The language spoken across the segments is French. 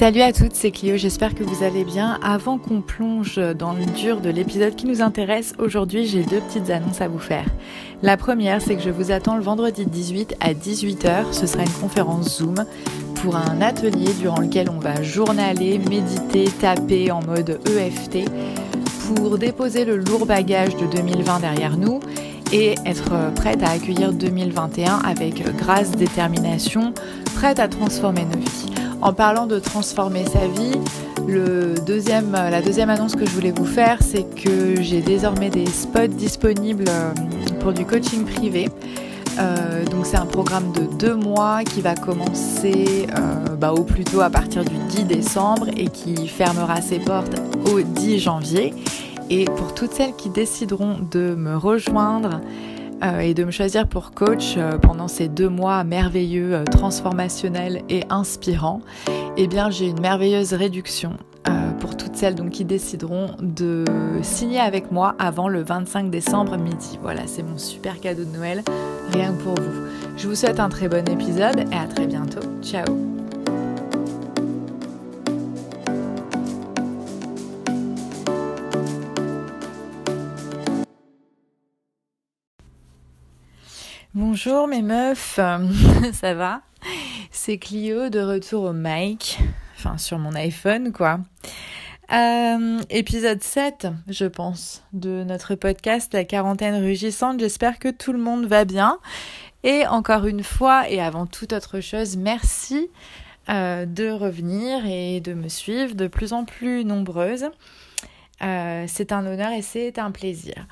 Salut à toutes, c'est Clio, j'espère que vous allez bien. Avant qu'on plonge dans le dur de l'épisode qui nous intéresse, aujourd'hui j'ai deux petites annonces à vous faire. La première, c'est que je vous attends le vendredi 18 à 18h, ce sera une conférence Zoom pour un atelier durant lequel on va journaler, méditer, taper en mode EFT pour déposer le lourd bagage de 2020 derrière nous et être prête à accueillir 2021 avec grâce, détermination, prête à transformer nos vies. En parlant de transformer sa vie, la deuxième annonce que je voulais vous faire, c'est que j'ai désormais des spots disponibles euh, pour du coaching privé. Euh, donc c'est un programme de deux mois qui va commencer euh, bah, au plus tôt à partir du 10 décembre et qui fermera ses portes au 10 janvier. Et pour toutes celles qui décideront de me rejoindre, euh, et de me choisir pour coach euh, pendant ces deux mois merveilleux, euh, transformationnels et inspirants, eh bien j'ai une merveilleuse réduction pour toutes celles qui décideront de signer avec moi avant le 25 décembre midi. Voilà, c'est mon super cadeau de Noël, rien que pour vous. Je vous souhaite un très bon épisode et à très bientôt. Ciao Bonjour mes meufs, ça va? C'est Clio de retour au mic, enfin sur mon iPhone quoi. Euh, épisode 7, je pense, de notre podcast La quarantaine rugissante. J'espère que tout le monde va bien. Et encore une fois, et avant toute autre chose, merci euh, de revenir et de me suivre de plus en plus nombreuses. Euh, c'est un honneur et c'est un plaisir.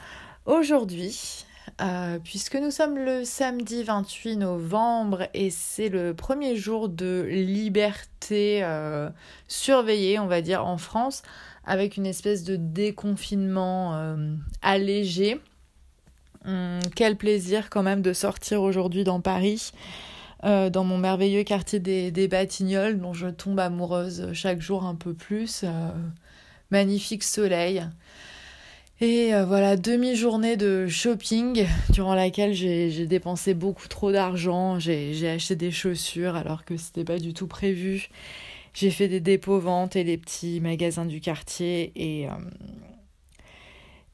Aujourd'hui, euh, puisque nous sommes le samedi 28 novembre et c'est le premier jour de liberté euh, surveillée, on va dire, en France, avec une espèce de déconfinement euh, allégé. Hum, quel plaisir quand même de sortir aujourd'hui dans Paris, dans mon merveilleux quartier des, des, Batignolles, dont je tombe amoureuse chaque jour un peu plus. magnifique soleil. Et euh, voilà, demi-journée de shopping durant laquelle j'ai dépensé beaucoup trop d'argent. J'ai acheté des chaussures alors que c'était pas du tout prévu. J'ai fait des dépôts ventes et les petits magasins du quartier et euh,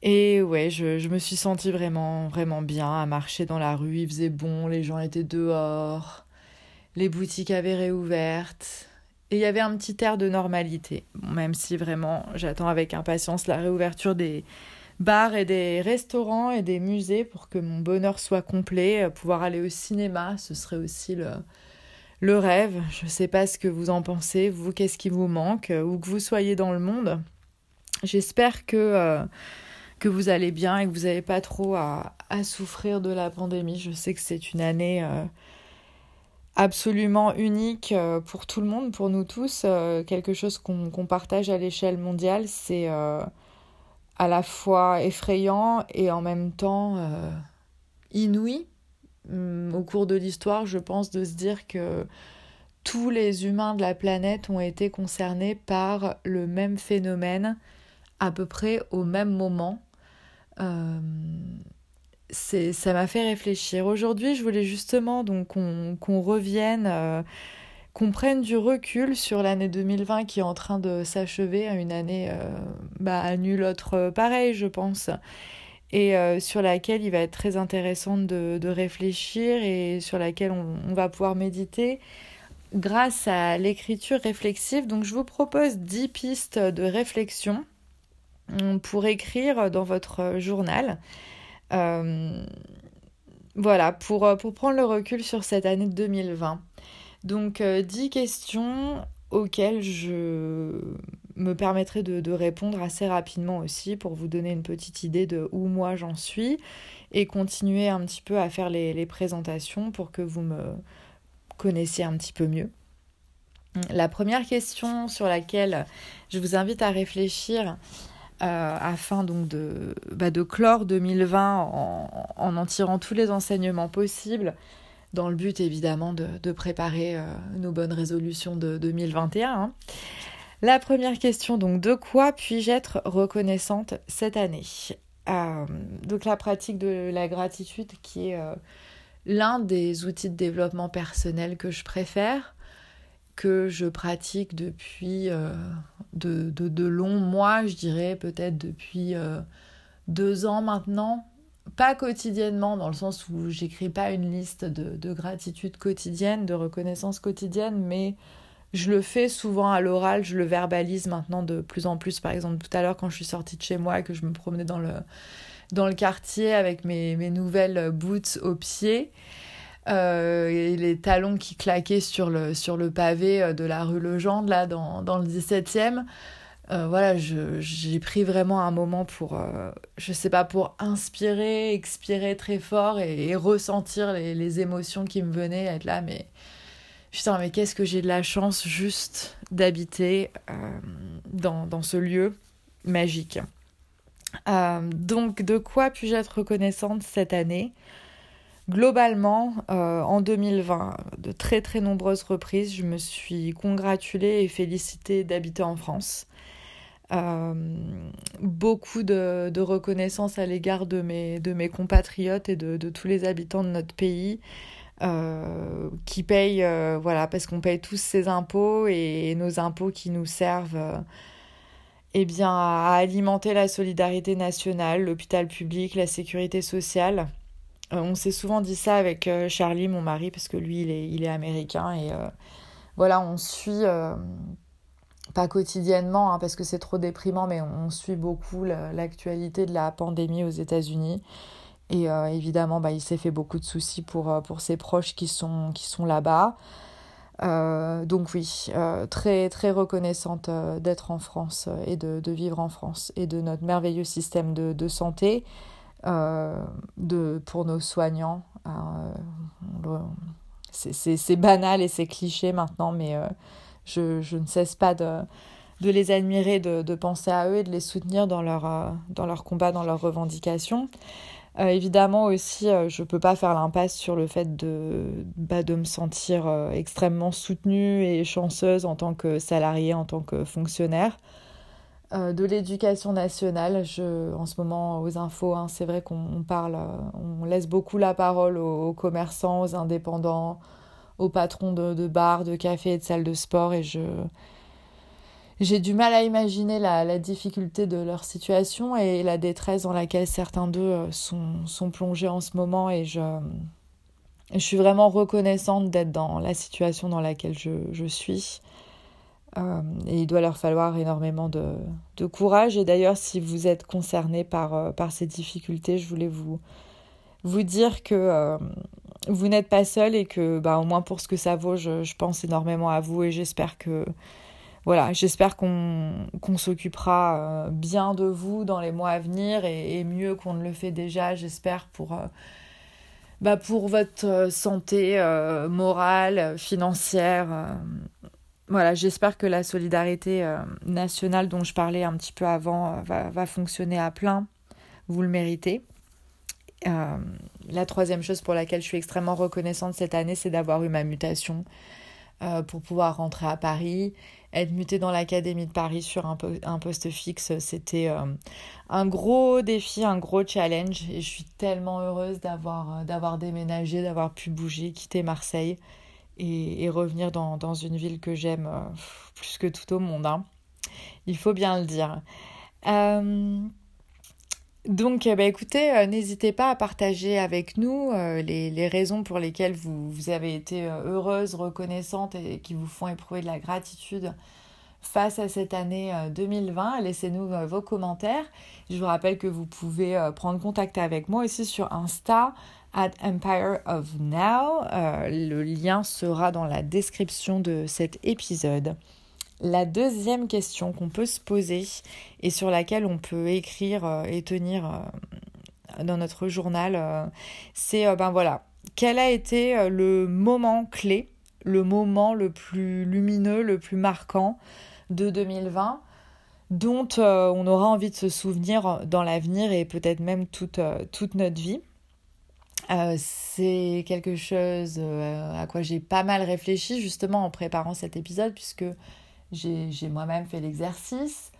et ouais, je, je, me suis sentie vraiment vraiment bien à marcher dans la rue. Il faisait bon, les gens étaient dehors, les boutiques avaient réouvertes. Et il y avait un petit air de normalité, même si vraiment j'attends avec impatience la réouverture des, bars et des restaurants et des musées pour que mon bonheur soit complet. Euh, pouvoir aller au cinéma, ce serait aussi le, le rêve. Je ne sais pas ce que vous en pensez, vous, qu'est-ce qui vous manque, euh, où que vous soyez dans le monde. J'espère que, euh, que vous allez bien et que vous n'avez pas trop à, à, souffrir de la pandémie. Je sais que c'est une année absolument unique pour tout le monde, pour nous tous. quelque chose qu'on partage à l'échelle mondiale, c'est à la fois effrayant et en même temps euh, inouï hum, au cours de l'histoire, je pense, de se dire que tous les humains de la planète ont été concernés par le même phénomène à peu près au même moment. Euh, ça m'a fait réfléchir. Aujourd'hui, je voulais justement qu'on revienne euh, qu'on prenne du recul sur l'année 2020 qui est en train de s'achever, une année euh, bah, à nul autre pareil, je pense, et euh, sur laquelle il va être très intéressant de, réfléchir et sur laquelle on, va pouvoir méditer grâce à l'écriture réflexive. Donc je vous propose 10 pistes de réflexion pour écrire dans votre journal. Euh, voilà, pour, pour prendre le recul sur cette année 2020. Donc, 10 euh, questions auxquelles je me permettrai de, répondre assez rapidement aussi pour vous donner une petite idée de où moi j'en suis et continuer un petit peu à faire les, présentations pour que vous me connaissiez un petit peu mieux. La première question sur laquelle je vous invite à réfléchir euh, afin donc de, bah, clore 2020 en, en en tirant tous les enseignements possibles, dans le but évidemment de, préparer euh, nos bonnes résolutions de 2021. Hein. La première question, donc, de quoi puis-je être reconnaissante cette année? Euh, Donc la pratique de la gratitude qui est euh, l'un des outils de développement personnel que je préfère que je pratique depuis de, de, longs mois, je dirais peut-être depuis deux ans maintenant. Pas quotidiennement, dans le sens où j'écris pas une liste de, de gratitude quotidienne, de reconnaissance quotidienne, mais je le fais souvent à l'oral, je le verbalise maintenant de plus en plus. Par exemple, tout à l'heure, quand je suis sortie de chez moi que je me promenais dans le, dans le quartier avec mes, mes nouvelles boots aux pieds, euh, et les talons qui claquaient sur le, sur le pavé euh, de la rue Legendre, là, dans, dans le 17e. Euh, voilà, j'ai pris vraiment un moment pour, je sais pas, pour inspirer, expirer très fort et, ressentir les, les, émotions qui me venaient, être là, mais putain, mais qu'est-ce que j'ai de la chance juste d'habiter euh, dans, ce lieu magique. Euh, donc, de quoi puis-je être reconnaissante cette année? Globalement, euh, en 2020, de très très nombreuses reprises, je me suis congratulée et félicitée d'habiter en France. Beaucoup de, reconnaissance à l'égard de mes, de mes compatriotes et de, de, tous les habitants de notre pays. Euh, qui payent, euh, voilà, parce qu'on paye tous ces impôts et, nos impôts qui nous servent euh, eh bien, à alimenter la solidarité nationale, l'hôpital public, la sécurité sociale. on s'est souvent dit ça avec Charlie, mon mari, parce que lui, il est, il est américain. Et voilà, on suit, pas quotidiennement, hein, parce que c'est trop déprimant, mais on, suit beaucoup l'actualité de la pandémie aux États-Unis. Et euh, évidemment, bah, il s'est fait beaucoup de soucis pour, euh, pour ses proches qui sont, qui sont là-bas. Euh, donc oui, très très reconnaissante d'être en France et de, vivre en France et de notre merveilleux système de, de santé de, pour nos soignants. c'est banal et c'est cliché maintenant, mais je, ne cesse pas de, les admirer, de, penser à eux et de les soutenir dans leur, leur combat, dans leurs revendications. Euh, évidemment aussi, euh, je ne peux pas faire l'impasse sur le fait de, bah, me sentir euh, extrêmement soutenue et chanceuse en tant que salariée, en tant que fonctionnaire. de l'éducation nationale, en ce moment aux infos, hein, c'est vrai qu'on parle, on laisse beaucoup la parole aux, commerçants, aux indépendants, aux patrons de, bars, de cafés et de salles de sport et je, j'ai du mal à imaginer la, difficulté de leur situation et la détresse dans laquelle certains d'eux euh, sont, plongés en ce moment et je, suis vraiment reconnaissante d'être dans la situation dans laquelle je, je suis. Euh, et il doit leur falloir énormément de, courage. Et d'ailleurs, si vous êtes concerné par, euh, par ces difficultés, je voulais vous, dire que vous n'êtes pas seul et que, bah, au moins pour ce que ça vaut, je, pense énormément à vous et j'espère que voilà, j'espère qu'on s'occupera euh, bien de vous dans les mois à venir et, mieux qu'on ne le fait déjà, j'espère, pour, euh, bah pour votre euh, santé morale, financière. voilà, j'espère que la solidarité nationale dont je parlais un petit peu avant va, va, fonctionner à plein. Vous le méritez. La troisième chose pour laquelle je suis extrêmement reconnaissante cette année, c'est d'avoir eu ma mutation pour pouvoir rentrer à Paris être muté dans l'académie de Paris sur un, poste fixe, c'était euh, un gros défi, un gros challenge. Et je suis tellement heureuse d'avoir, euh, déménagé, d'avoir pu bouger, quitter Marseille et, revenir dans, une ville que j'aime euh, plus que tout au monde. Hein. Il faut bien le dire. Donc, bah, écoutez, n'hésitez pas à partager avec nous les, les, raisons pour lesquelles vous, vous avez été heureuse, reconnaissante et qui vous font éprouver de la gratitude face à cette année 2020. Laissez-nous vos commentaires. Je vous rappelle que vous pouvez prendre contact avec moi aussi sur Insta at Empire of Now. le lien sera dans la description de cet épisode. La deuxième question qu'on peut se poser et sur laquelle on peut écrire euh, et tenir euh, dans notre journal, euh, c'est ben voilà, quel a été le moment clé, le moment le plus lumineux, le plus marquant de 2020 dont on aura envie de se souvenir dans l'avenir et peut-être même toute, toute notre vie? c'est quelque chose à quoi j'ai pas mal réfléchi justement en préparant cet épisode puisque j'ai moi-même fait l'exercice.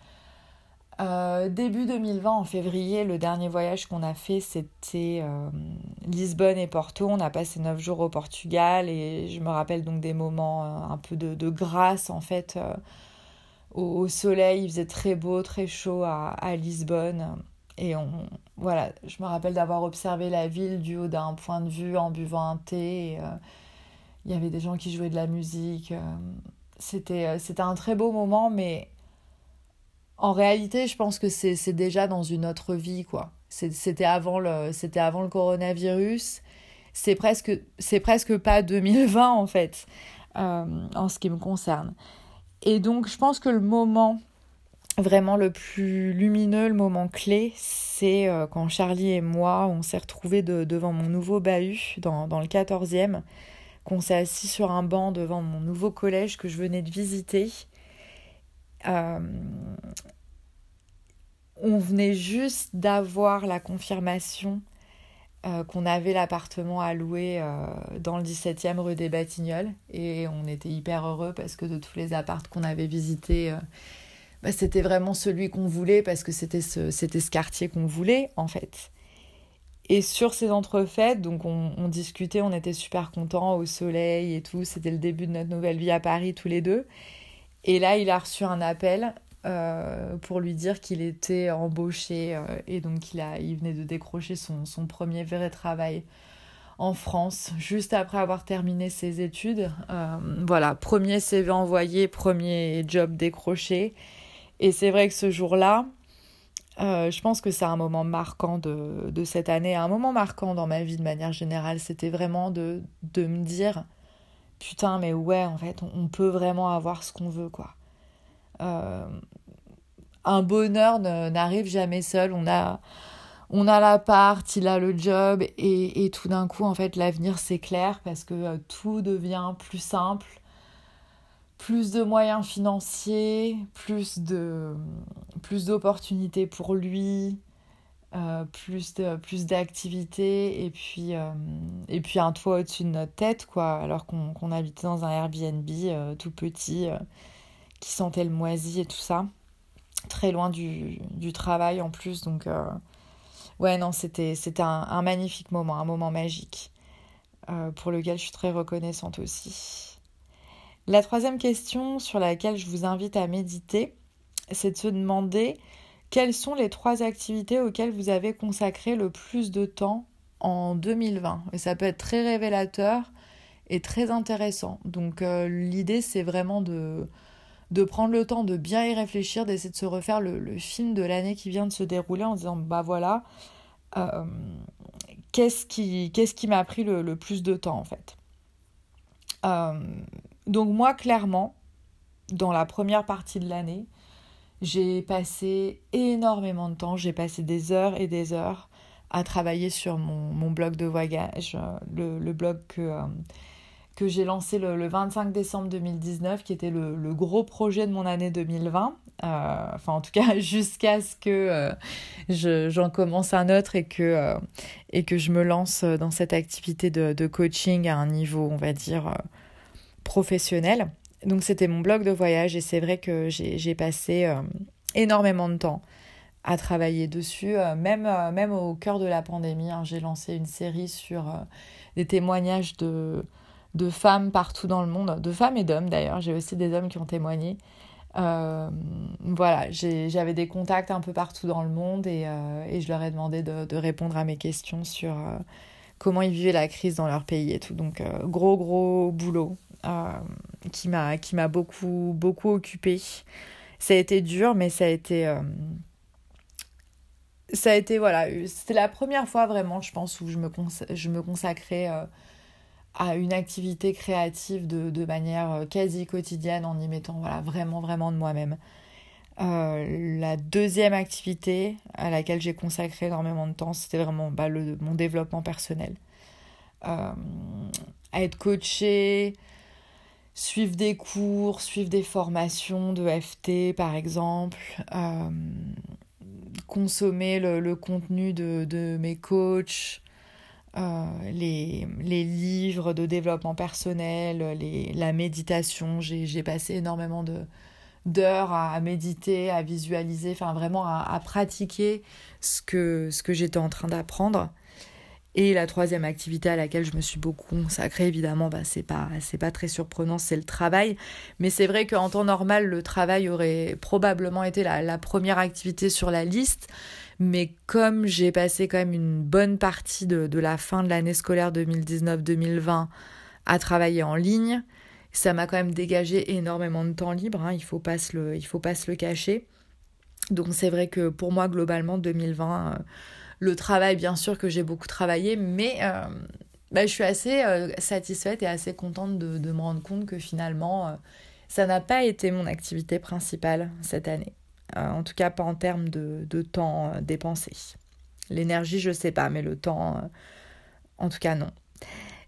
Euh, début 2020, en février, le dernier voyage qu'on a fait, c'était euh, Lisbonne et Porto. On a passé 9 jours au Portugal et je me rappelle donc des moments euh, un peu de, grâce en fait au, soleil. Il faisait très beau, très chaud à, à Lisbonne. Et on, voilà, je me rappelle d'avoir observé la ville du haut d'un point de vue en buvant un thé. il y avait des gens qui jouaient de la musique. C'était, c'était un très beau moment, mais en réalité, je pense que c'est déjà dans une autre vie, quoi. C'était avant, le, avant le coronavirus. C'est presque, presque pas 2020, en fait, euh, en ce qui me concerne. Et donc, je pense que le moment vraiment le plus lumineux, le moment clé, c'est euh, quand Charlie et moi, on s'est retrouvés devant mon nouveau bahut dans, dans le 14e, qu'on s'est assis sur un banc devant mon nouveau collège que je venais de visiter euh, on venait juste d'avoir la confirmation euh, qu'on avait l'appartement à louer euh, dans le 17e rue des Batignolles. Et on était hyper heureux parce que de tous les appartes qu'on avait visités, bah, c'était vraiment celui qu'on voulait parce que c'était ce, ce quartier qu'on voulait en fait. Et sur ces entrefaites, donc on, discutait, on était super contents au soleil et tout. C'était le début de notre nouvelle vie à Paris tous les deux. Et là, il a reçu un appel euh, pour lui dire qu'il était embauché euh, et donc il, a, il venait de décrocher son, son, premier vrai travail en France, juste après avoir terminé ses études. Euh, voilà, premier CV envoyé, premier job décroché. Et c'est vrai que ce jour-là, je pense que c'est un moment marquant de, de, cette année, un moment marquant dans ma vie de manière générale. C'était vraiment de, de me dire putain, mais ouais, en fait, on, peut vraiment avoir ce qu'on veut, quoi. Euh, un bonheur n'arrive jamais seul. On a, on a l'appart, il a le job, et, et tout d'un coup, en fait, l'avenir s'éclaire parce que euh, tout devient plus simple, plus de moyens financiers, plus de plus d'opportunités pour lui, euh, plus de plus d'activités et puis euh, et puis un toit au-dessus de notre tête quoi alors qu'on habitait dans un Airbnb euh, tout petit qui sentait le moisi et tout ça. Très loin du, du travail en plus donc ouais non c'était c'était un, magnifique moment un moment magique pour lequel je suis très reconnaissante aussi la troisième question sur laquelle je vous invite à méditer c'est de se demander quelles sont les trois activités auxquelles vous avez consacré le plus de temps en 2020 Et ça peut être très révélateur et très intéressant. Donc euh, l'idée c'est vraiment de, prendre le temps de bien y réfléchir, d'essayer de se refaire le, film de l'année qui vient de se dérouler en disant bah voilà, euh, qu'est-ce qui, qu'est-ce qui m'a pris le, plus de temps en fait? Euh, donc moi clairement, dans la première partie de l'année, j'ai passé énormément de temps, j'ai passé des heures et des heures à travailler sur mon, blog de voyage, euh, le, blog que, euh, que j'ai lancé le, le, 25 décembre 2019, qui était le, gros projet de mon année 2020. Euh, enfin, en tout cas, jusqu'à ce que je, j'en commence un autre et que, je me lance dans cette activité de coaching à un niveau, on va dire, professionnel. Donc c'était mon blog de voyage et c'est vrai que j'ai passé euh, énormément de temps à travailler dessus, euh, même, euh, même au cœur de la pandémie. Hein, j'ai lancé une série sur des témoignages de, de femmes partout dans le monde, de femmes et d'hommes d'ailleurs. J'ai aussi des hommes qui ont témoigné. voilà, j'avais des contacts un peu partout dans le monde et, et je leur ai demandé de, répondre à mes questions sur comment ils vivaient la crise dans leur pays et tout. Donc gros gros boulot qui m'a qui m'a beaucoup beaucoup occupé. Ça a été dur, mais ça a été euh, ça a été voilà, c'était la première fois vraiment, je pense, où je me je me consacrais euh, à une activité créative de, de manière quasi quotidienne en y mettant voilà vraiment vraiment de moi-même. la deuxième activité à laquelle j'ai consacré énormément de temps, c'était vraiment bah, le, mon développement personnel. à être coachée, suivre des cours, suivre des formations de FT par exemple, euh, consommer le, contenu de, de, mes coachs, euh, les, livres de développement personnel, la méditation. J'ai passé énormément d'heures à méditer, à visualiser, enfin vraiment à, pratiquer ce que, ce que j'étais en train d'apprendre. Et la troisième activité à laquelle je me suis beaucoup consacrée, évidemment, bah, c'est pas, pas très surprenant, c'est le travail. Mais c'est vrai qu'en temps normal, le travail aurait probablement été la, première activité sur la liste. Mais comme j'ai passé quand même une bonne partie de, la fin de l'année scolaire 2019-2020 à travailler en ligne, ça m'a quand même dégagé énormément de temps libre, hein, il il faut pas se le cacher. Donc c'est vrai que pour moi, globalement, 2020, euh, le travail, bien sûr que j'ai beaucoup travaillé, mais euh, bah, je suis assez euh, satisfaite et assez contente de, de, me rendre compte que finalement, ça n'a pas été mon activité principale cette année. en tout cas, pas en termes de, de temps dépensé. L'énergie, je sais pas, mais le temps, en tout cas, non.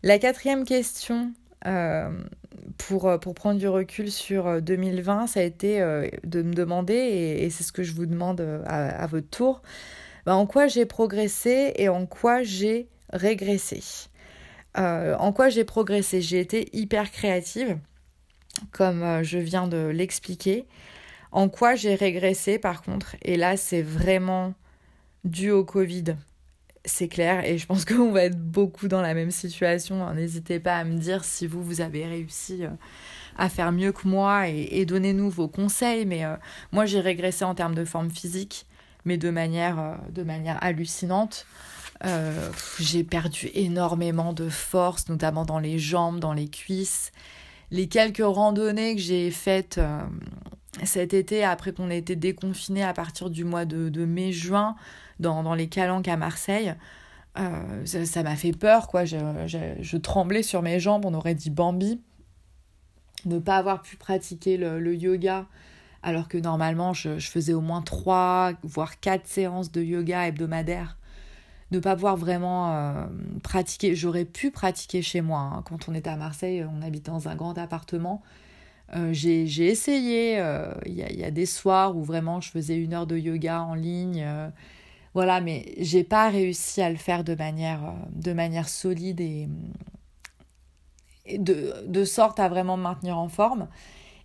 La quatrième question euh, pour, euh, pour prendre du recul sur 2020, euh, ça a été de me demander, et, c'est ce que je vous demande à, votre tour, bah, en quoi j'ai progressé et en quoi j'ai régressé. en quoi j'ai progressé? J'ai été hyper créative, comme je viens de l'expliquer. En quoi j'ai régressé par contre, et là c'est vraiment dû au Covid c'est clair et je pense qu'on va être beaucoup dans la même situation. N'hésitez pas à me dire si vous, vous avez réussi euh, à faire mieux que moi et, donnez-nous vos conseils. Mais euh, moi, j'ai régressé en termes de forme physique, mais de manière, euh, de manière hallucinante. j'ai perdu énormément de force, notamment dans les jambes, dans les cuisses. Les quelques randonnées que j'ai faites cet été, après qu'on ait été déconfinés à partir du mois de, de mai-juin, dans, les calanques à Marseille. Euh, ça m'a fait peur, quoi. Je, je, tremblais sur mes jambes, on aurait dit Bambi. Ne pas avoir pu pratiquer le, yoga, alors que normalement je, faisais au moins trois, voire quatre séances de yoga hebdomadaires. Ne pas pouvoir vraiment euh, pratiquer. J'aurais pu pratiquer chez moi. Hein. Quand on était à Marseille, on habitait dans un grand appartement. Euh, j'ai essayé. Il y, a des soirs où vraiment je faisais une heure de yoga en ligne voilà, mais j'ai pas réussi à le faire de manière, euh, de manière solide et, de, de sorte à vraiment me maintenir en forme.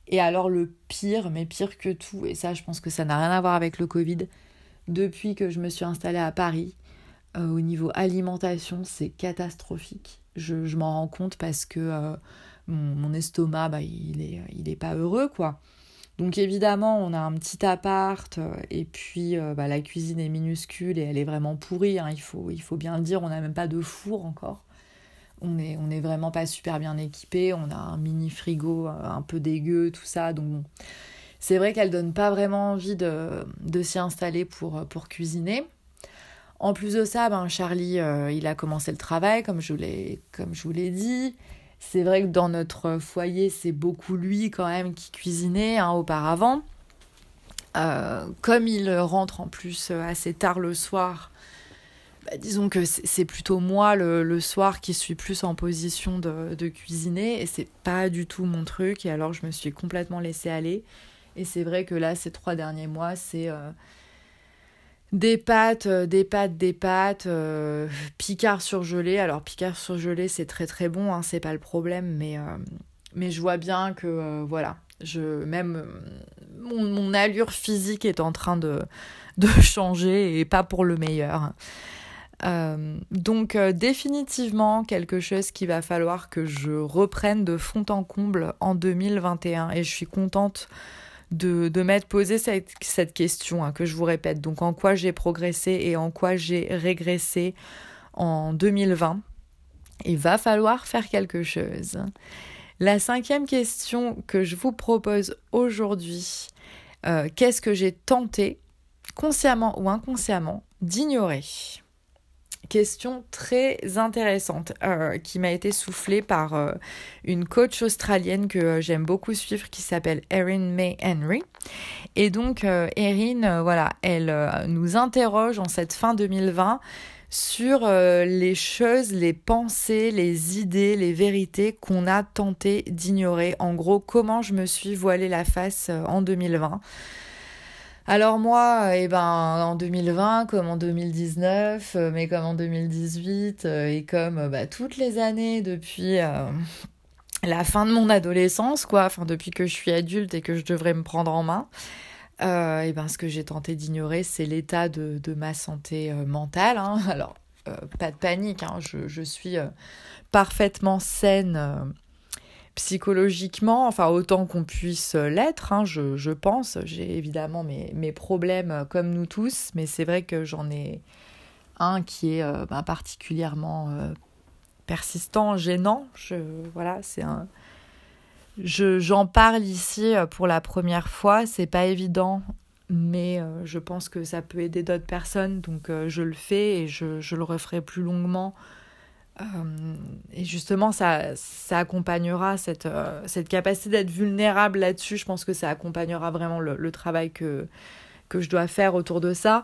Et alors le pire, mais pire que tout, et ça je pense que ça n'a rien à voir avec le Covid, depuis que je me suis installée à Paris, euh, au niveau alimentation, c'est catastrophique. Je, m'en rends compte parce que euh, mon, estomac, bah, il est, pas heureux, quoi. Donc évidemment, on a un petit appart euh, et puis bah, la cuisine est minuscule et elle est vraiment pourrie, hein, il, faut, il faut bien le dire, on n'a même pas de four encore. On n'est on est vraiment pas super bien équipé, on a un mini frigo euh, un peu dégueu, tout ça. Donc c'est vrai qu'elle donne pas vraiment envie de, de s'y installer pour, pour cuisiner. En plus de ça, ben Charlie, il a commencé le travail, comme je vous l'ai dit. C'est vrai que dans notre foyer, c'est beaucoup lui quand même qui cuisinait hein, auparavant. Euh, comme il rentre en plus assez tard le soir, bah, disons que c'est plutôt moi le, soir qui suis plus en position de, cuisiner et c'est pas du tout mon truc. Et alors je me suis complètement laissée aller. Et c'est vrai que là, ces trois derniers mois, c'est euh, des pâtes, euh, des pâtes, des pâtes, euh, picard surgelé. Alors picard surgelé, c'est très très bon, hein, c'est pas le problème, mais, mais je vois bien que voilà, je même mon, allure physique est en train de changer et pas pour le meilleur. Donc définitivement quelque chose qu'il va falloir que je reprenne de fond en comble en 2021 et je suis contente de, m'être posé cette, cette question, hein, que je vous répète. Donc, en quoi j'ai progressé et en quoi j'ai régressé en 2020. Il va falloir faire quelque chose. La cinquième question que je vous propose aujourd'hui, euh, qu'est-ce que j'ai tenté, consciemment ou inconsciemment, d'ignorer? Question très intéressante euh, qui m'a été soufflée par euh, une coach australienne que euh, j'aime beaucoup suivre qui s'appelle Erin May Henry. Et donc Erin, voilà, elle nous interroge en cette fin 2020 sur les choses, les pensées, les idées, les vérités qu'on a tenté d'ignorer. En gros, comment je me suis voilée la face en 2020. Alors moi, eh ben, en 2020, comme en 2019, euh, mais comme en 2018, euh, et comme euh, bah, toutes les années depuis, la fin de mon adolescence, quoi, enfin depuis que je suis adulte et que je devrais me prendre en main. Et ben ce que j'ai tenté d'ignorer, c'est l'état de, ma santé mentale. Hein. Alors, pas de panique, hein. je, suis parfaitement saine psychologiquement, enfin autant qu'on puisse l'être, hein, je, je, pense. J'ai évidemment mes, mes, problèmes comme nous tous, mais c'est vrai que j'en ai un qui est ben, particulièrement persistant, gênant. Je, voilà, c'est un. Je, j'en parle ici euh, pour la première fois, c'est pas évident, mais euh, je pense que ça peut aider d'autres personnes, donc euh, je le fais et je, le referai plus longuement. Et justement, ça, ça accompagnera cette, cette capacité d'être vulnérable là-dessus. Je pense que ça accompagnera vraiment le, travail que, que je dois faire autour de ça.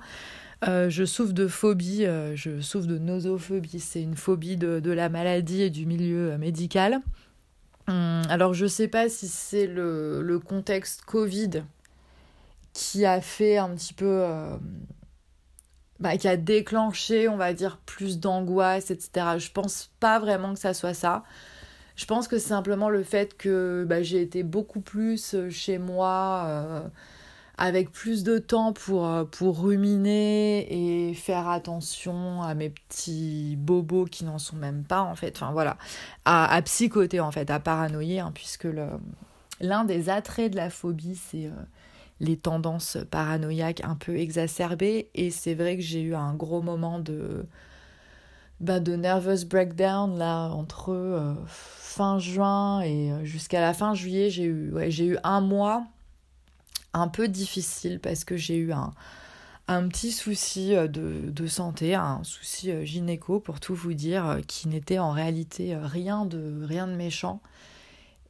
Euh, je souffre de phobie, euh, je souffre de nosophobie, c'est une phobie de, de, la maladie et du milieu euh, médical. Hum, alors je sais pas si c'est le, le, contexte Covid qui a fait un petit peu... Bah, qui a déclenché, on va dire, plus d'angoisse, etc. Je pense pas vraiment que ça soit ça. Je pense que c'est simplement le fait que bah, j'ai été beaucoup plus chez moi avec plus de temps pour, euh, pour ruminer et faire attention à mes petits bobos qui n'en sont même pas en fait, enfin voilà, à, psychoter en fait, à paranoïer, hein, puisque l'un des attraits de la phobie c'est euh, les tendances paranoïaques un peu exacerbées et c'est vrai que j'ai eu un gros moment de bah, de nervous breakdown là entre euh, fin juin et jusqu'à la fin juillet j'ai eu j'ai eu un mois un peu difficile parce que j'ai eu un, petit souci euh, de, de, santé, un souci euh, gynéco pour tout vous dire, euh, qui n'était en réalité rien de, rien de méchant.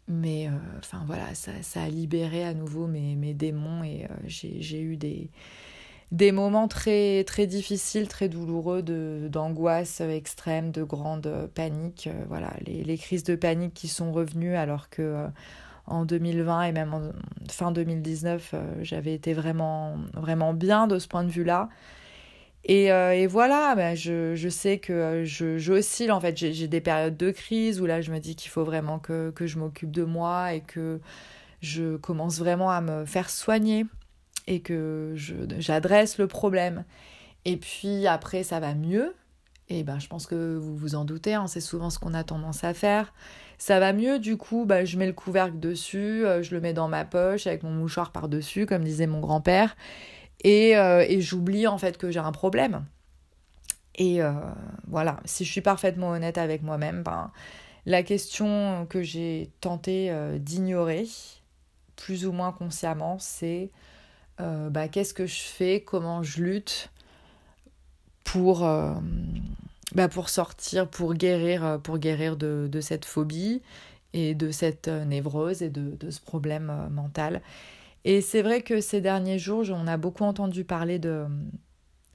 Mais enfin voilà, ça, ça, a libéré à nouveau mes, démons et j'ai eu des, moments très, très difficiles, très douloureux d'angoisse extrême, de grande panique. voilà, les, crises de panique qui sont revenues alors que en 2020 et même en fin 2019, euh, j'avais été vraiment, vraiment bien de ce point de vue-là. Et, euh, et, voilà, bah, je, je, sais que euh, j'oscille, en fait, j'ai, des périodes de crise où là, je me dis qu'il faut vraiment que, que je m'occupe de moi et que je commence vraiment à me faire soigner et que j'adresse le problème. Et puis après, ça va mieux. Et ben, je pense que vous vous en doutez, hein, c'est souvent ce qu'on a tendance à faire. Ça va mieux, du coup, bah, je mets le couvercle dessus, euh, je le mets dans ma poche avec mon mouchoir par-dessus, comme disait mon grand-père, et, euh, et j'oublie en fait que j'ai un problème. Et euh, voilà, si je suis parfaitement honnête avec moi-même, ben, la question que j'ai tenté d'ignorer, plus ou moins consciemment, c'est bah, qu'est-ce que je fais, comment je lutte pour bah sortir, pour guérir, euh, pour guérir de, cette phobie et de cette euh, névrose et de, ce problème euh, mental? Et c'est vrai que ces derniers jours, on a beaucoup entendu parler de,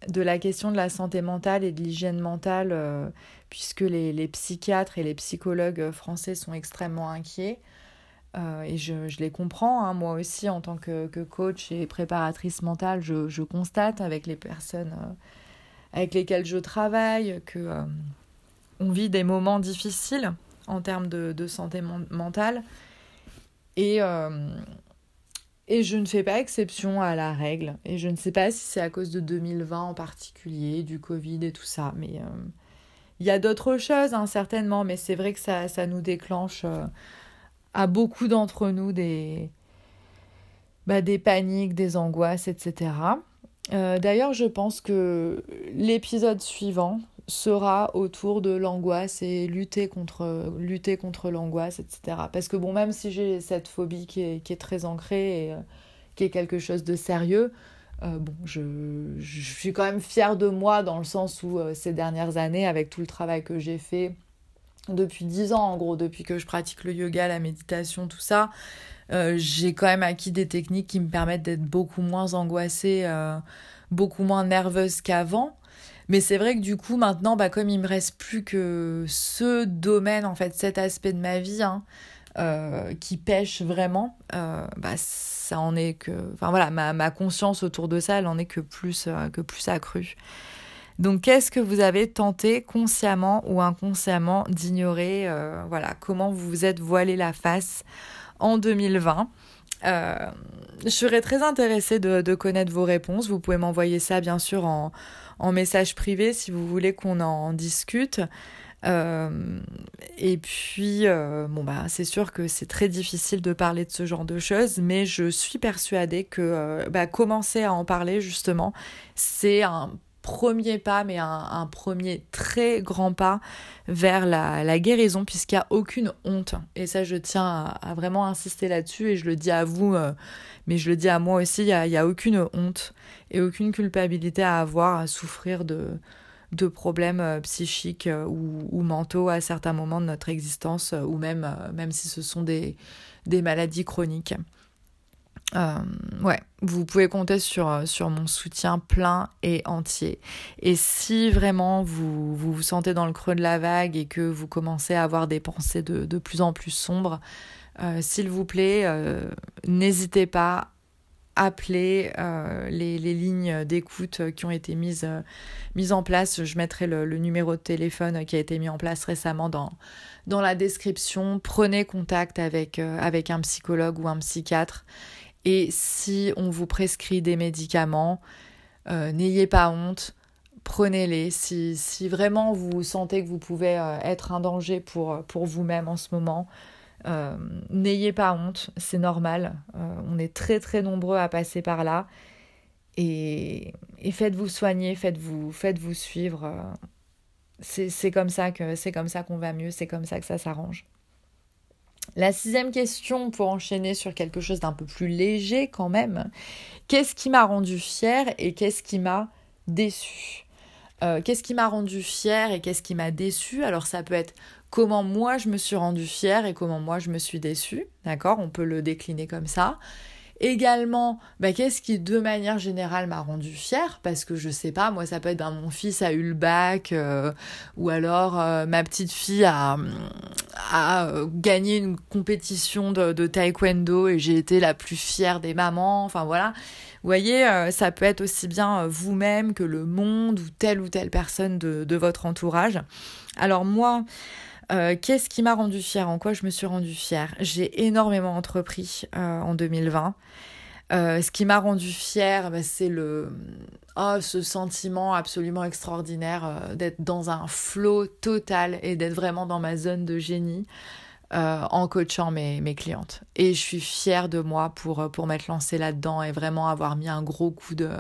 de la question de la santé mentale et de l'hygiène mentale, puisque les, les, psychiatres et les psychologues français sont extrêmement inquiets. Euh, et je, je, les comprends, hein. moi aussi en tant que, que, coach et préparatrice mentale, je, je constate avec les personnes avec lesquels je travaille, que euh, on vit des moments difficiles en termes de, de santé mentale. Et, euh, et je ne fais pas exception à la règle. Et je ne sais pas si c'est à cause de 2020 en particulier, du Covid et tout ça. Mais euh, il y a d'autres choses, hein, certainement. Mais c'est vrai que ça, ça nous déclenche à beaucoup d'entre nous des, bah, des paniques, des angoisses, etc. Euh, d'ailleurs, je pense que l'épisode suivant sera autour de l'angoisse et lutter contre, lutter contre l'angoisse, etc. Parce que bon, même si j'ai cette phobie qui est, très ancrée et euh, qui est quelque chose de sérieux, euh, bon, je, je, suis quand même fière de moi dans le sens où ces dernières années, avec tout le travail que j'ai fait depuis dix ans en gros, depuis que je pratique le yoga, la méditation, tout ça, euh, j'ai quand même acquis des techniques qui me permettent d'être beaucoup moins angoissée, euh, beaucoup moins nerveuse qu'avant. Mais c'est vrai que du coup, maintenant, bah, comme il me reste plus que ce domaine, en fait, cet aspect de ma vie, hein, euh, qui pêche vraiment, euh, bah, ça en est que. Enfin voilà, ma, conscience autour de ça, elle en est que plus, que plus accrue. Donc qu'est-ce que vous avez tenté consciemment ou inconsciemment d'ignorer euh, Voilà, comment vous vous êtes voilé la face en 2020 euh, je serais très intéressée de, connaître vos réponses. Vous pouvez m'envoyer ça bien sûr en, message privé si vous voulez qu'on en discute. Euh, et puis, bon bah, c'est sûr que c'est très difficile de parler de ce genre de choses, mais je suis persuadée que bah, commencer à en parler justement, c'est un premier pas, mais un, premier très grand pas vers la, guérison, puisqu'il n'y a aucune honte. Et ça, je tiens à, vraiment insister là-dessus, et je le dis à vous, euh, mais je le dis à moi aussi, il n'y a, aucune honte et aucune culpabilité à avoir à souffrir de, de problèmes euh, psychiques euh, ou, mentaux à certains moments de notre existence, ou même, même si ce sont des, des maladies chroniques. Euh, ouais, vous pouvez compter sur, euh, sur mon soutien plein et entier. Et si vraiment vous, vous, sentez dans le creux de la vague et que vous commencez à avoir des pensées de, de plus en plus sombres, euh, s'il vous plaît, n'hésitez pas à appeler les, les, lignes d'écoute qui ont été mises, en place. Je mettrai le, le, numéro de téléphone qui a été mis en place récemment dans, dans la description. Prenez contact avec, avec un psychologue ou un psychiatre et si on vous prescrit des médicaments, euh, n'ayez pas honte, prenez-les. Si, vraiment vous sentez que vous pouvez euh, être un danger pour, pour vous-même en ce moment, euh, n'ayez pas honte, c'est normal. on est très très nombreux à passer par là. Et, et faites-vous soigner, faites-vous faites -vous suivre. c'est comme ça que c'est comme ça qu'on va mieux, c'est comme ça que ça s'arrange. La sixième question, pour enchaîner sur quelque chose d'un peu plus léger quand même, qu'est-ce qui m'a rendu fière et qu'est-ce qui m'a déçu euh, Qu'est-ce qui m'a rendu fière et qu'est-ce qui m'a déçu Alors ça peut être comment moi je me suis rendu fière et comment moi je me suis déçue, d'accord? On peut le décliner comme ça. Également, bah, qu'est-ce qui de manière générale m'a rendu fière? Parce que je sais pas, moi ça peut être ben, mon fils a eu le bac, euh, ou alors euh, ma petite fille a, a euh, gagné une compétition de, de taekwondo et j'ai été la plus fière des mamans. Enfin voilà, vous voyez, ça peut être aussi bien vous-même que le monde ou telle ou telle personne de, de votre entourage. Alors moi, euh, qu'est-ce qui m'a rendu fière En quoi je me suis rendue fière? J'ai énormément entrepris euh, en 2020. Euh, ce qui m'a rendu fière, bah, c'est le oh, ce sentiment absolument extraordinaire d'être dans un flow total et d'être vraiment dans ma zone de génie en coachant mes, mes clientes. Et je suis fière de moi pour, pour m'être lancée là-dedans et vraiment avoir mis un gros coup de